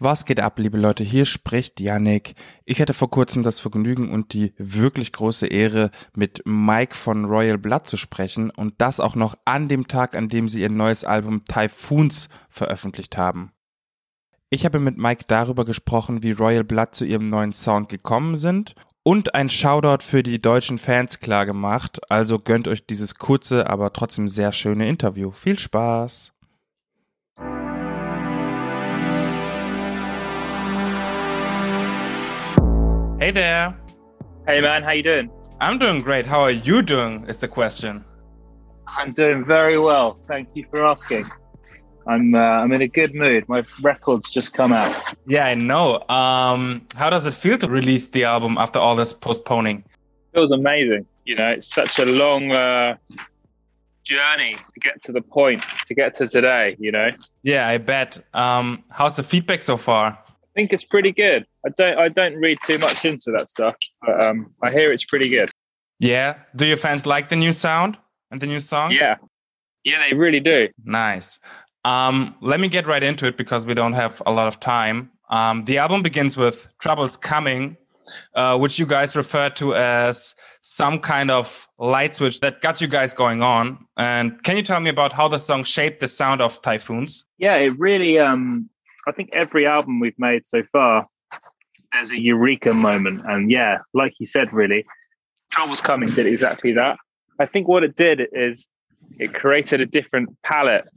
Was geht ab, liebe Leute? Hier spricht Yannick. Ich hatte vor kurzem das Vergnügen und die wirklich große Ehre, mit Mike von Royal Blood zu sprechen und das auch noch an dem Tag, an dem sie ihr neues Album Typhoons veröffentlicht haben. Ich habe mit Mike darüber gesprochen, wie Royal Blood zu ihrem neuen Sound gekommen sind und ein Shoutout für die deutschen Fans klar gemacht. Also gönnt euch dieses kurze, aber trotzdem sehr schöne Interview. Viel Spaß! Hey there. Hey man, how you doing? I'm doing great. How are you doing? Is the question. I'm doing very well. Thank you for asking. I'm uh, I'm in a good mood. My record's just come out. Yeah, I know. Um, how does it feel to release the album after all this postponing? It was amazing. You know, it's such a long uh, journey to get to the point, to get to today. You know. Yeah, I bet. Um, how's the feedback so far? I think it's pretty good. I don't I don't read too much into that stuff, but um, I hear it's pretty good. Yeah. Do your fans like the new sound and the new songs? Yeah. Yeah, they really do. Nice. Um, let me get right into it because we don't have a lot of time. Um, the album begins with Troubles Coming, uh, which you guys refer to as some kind of light switch that got you guys going on. And can you tell me about how the song shaped the sound of Typhoons? Yeah, it really. Um, I think every album we've made so far there's a eureka moment. And yeah, like you said, really, Troubles Coming did exactly that. I think what it did is it created a different palette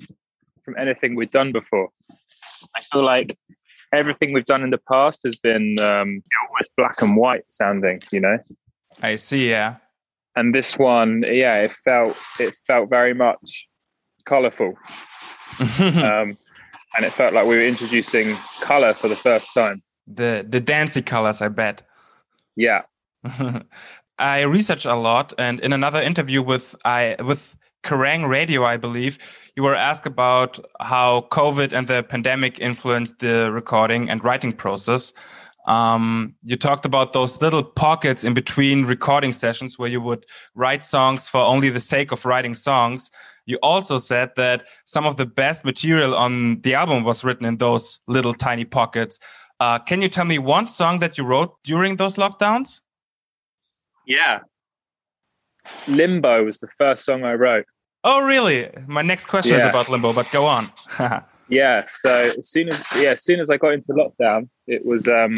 from anything we've done before. I feel like everything we've done in the past has been um, almost black and white sounding, you know. I see, yeah. And this one, yeah, it felt it felt very much colorful, um, and it felt like we were introducing color for the first time the the dancey colors, I bet. Yeah. I researched a lot, and in another interview with I with Kerrang Radio, I believe you were asked about how COVID and the pandemic influenced the recording and writing process. Um, you talked about those little pockets in between recording sessions where you would write songs for only the sake of writing songs. You also said that some of the best material on the album was written in those little tiny pockets. Uh, can you tell me one song that you wrote during those lockdowns? Yeah. Limbo was the first song I wrote. Oh, really? My next question yeah. is about Limbo, but go on. yeah. So as soon as yeah, as soon as I got into lockdown, it was um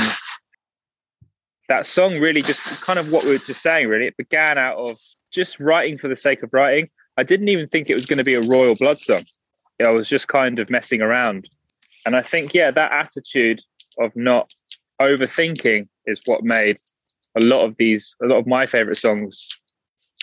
that song really just kind of what we were just saying. Really, it began out of just writing for the sake of writing. I didn't even think it was going to be a Royal Blood song. I was just kind of messing around, and I think yeah, that attitude of not overthinking is what made a lot of these a lot of my favorite songs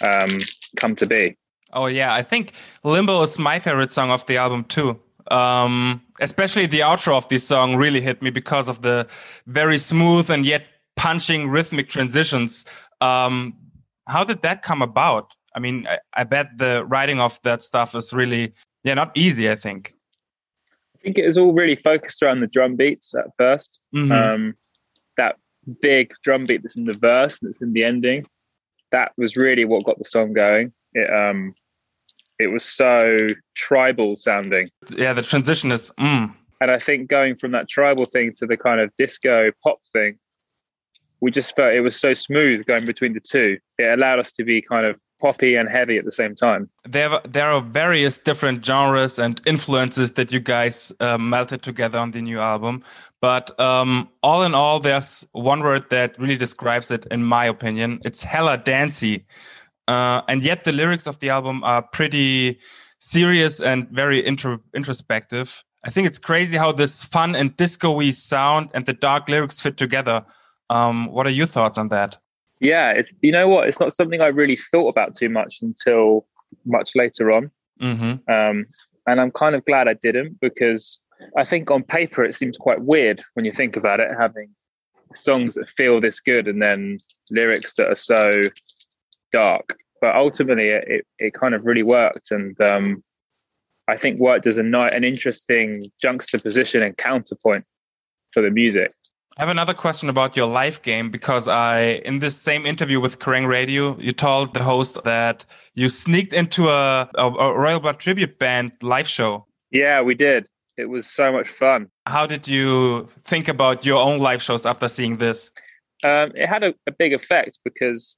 um, come to be. Oh yeah, I think Limbo is my favorite song of the album too. Um, especially the outro of this song really hit me because of the very smooth and yet punching rhythmic transitions. Um, how did that come about? I mean, I, I bet the writing of that stuff is really yeah not easy. I think. I think it was all really focused around the drum beats at 1st mm-hmm. um, that big drum beat that's in the verse and that's in the ending, that was really what got the song going. It um, it was so tribal sounding. Yeah, the transition is. Mm. And I think going from that tribal thing to the kind of disco pop thing, we just felt it was so smooth going between the two. It allowed us to be kind of poppy and heavy at the same time. There, there are various different genres and influences that you guys uh, melted together on the new album. But um, all in all, there's one word that really describes it, in my opinion. It's hella dancey. Uh, and yet the lyrics of the album are pretty serious and very intro introspective. I think it's crazy how this fun and disco-y sound and the dark lyrics fit together. Um, what are your thoughts on that? yeah, it's you know what, it's not something I really thought about too much until much later on, mm-hmm. um, and I'm kind of glad I didn't because I think on paper it seems quite weird when you think about it, having songs that feel this good and then lyrics that are so dark. But ultimately, it it, kind of really worked, and um, I think worked as a an interesting juxtaposition and counterpoint for the music. I have another question about your live game because I, in this same interview with Kerrang Radio, you told the host that you sneaked into a, a, a Royal Blood tribute band live show. Yeah, we did. It was so much fun. How did you think about your own live shows after seeing this? Um, it had a, a big effect because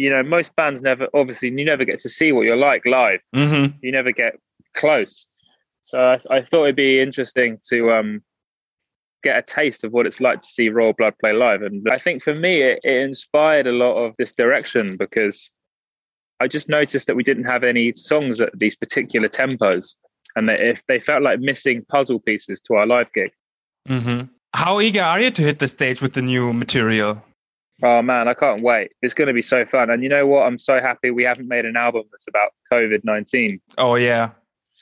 you know, most bands never, obviously, you never get to see what you're like live. Mm-hmm. You never get close. So I, I, thought it'd be interesting to um, get a taste of what it's like to see Royal Blood play live. And I think for me, it, it inspired a lot of this direction because I just noticed that we didn't have any songs at these particular tempos, and that if they felt like missing puzzle pieces to our live gig. Mm-hmm. How eager are you to hit the stage with the new material? Oh man, I can't wait. It's going to be so fun. And you know what? I'm so happy we haven't made an album that's about COVID 19. Oh, yeah.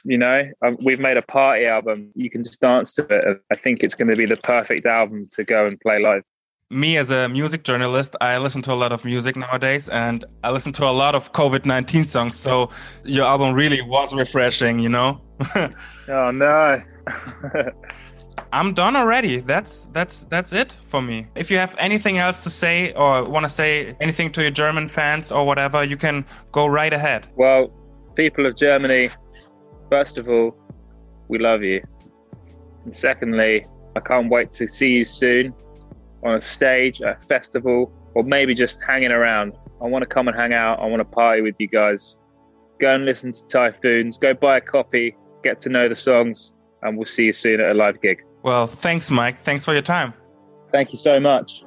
You know, um, we've made a party album. You can just dance to it. I think it's going to be the perfect album to go and play live. Me, as a music journalist, I listen to a lot of music nowadays and I listen to a lot of COVID 19 songs. So your album really was refreshing, you know? oh, no. I'm done already. That's that's that's it for me. If you have anything else to say or want to say anything to your German fans or whatever, you can go right ahead. Well, people of Germany, first of all, we love you. And secondly, I can't wait to see you soon on a stage, a festival, or maybe just hanging around. I want to come and hang out. I want to party with you guys. Go and listen to Typhoons. Go buy a copy. Get to know the songs, and we'll see you soon at a live gig. Well, thanks, Mike. Thanks for your time. Thank you so much.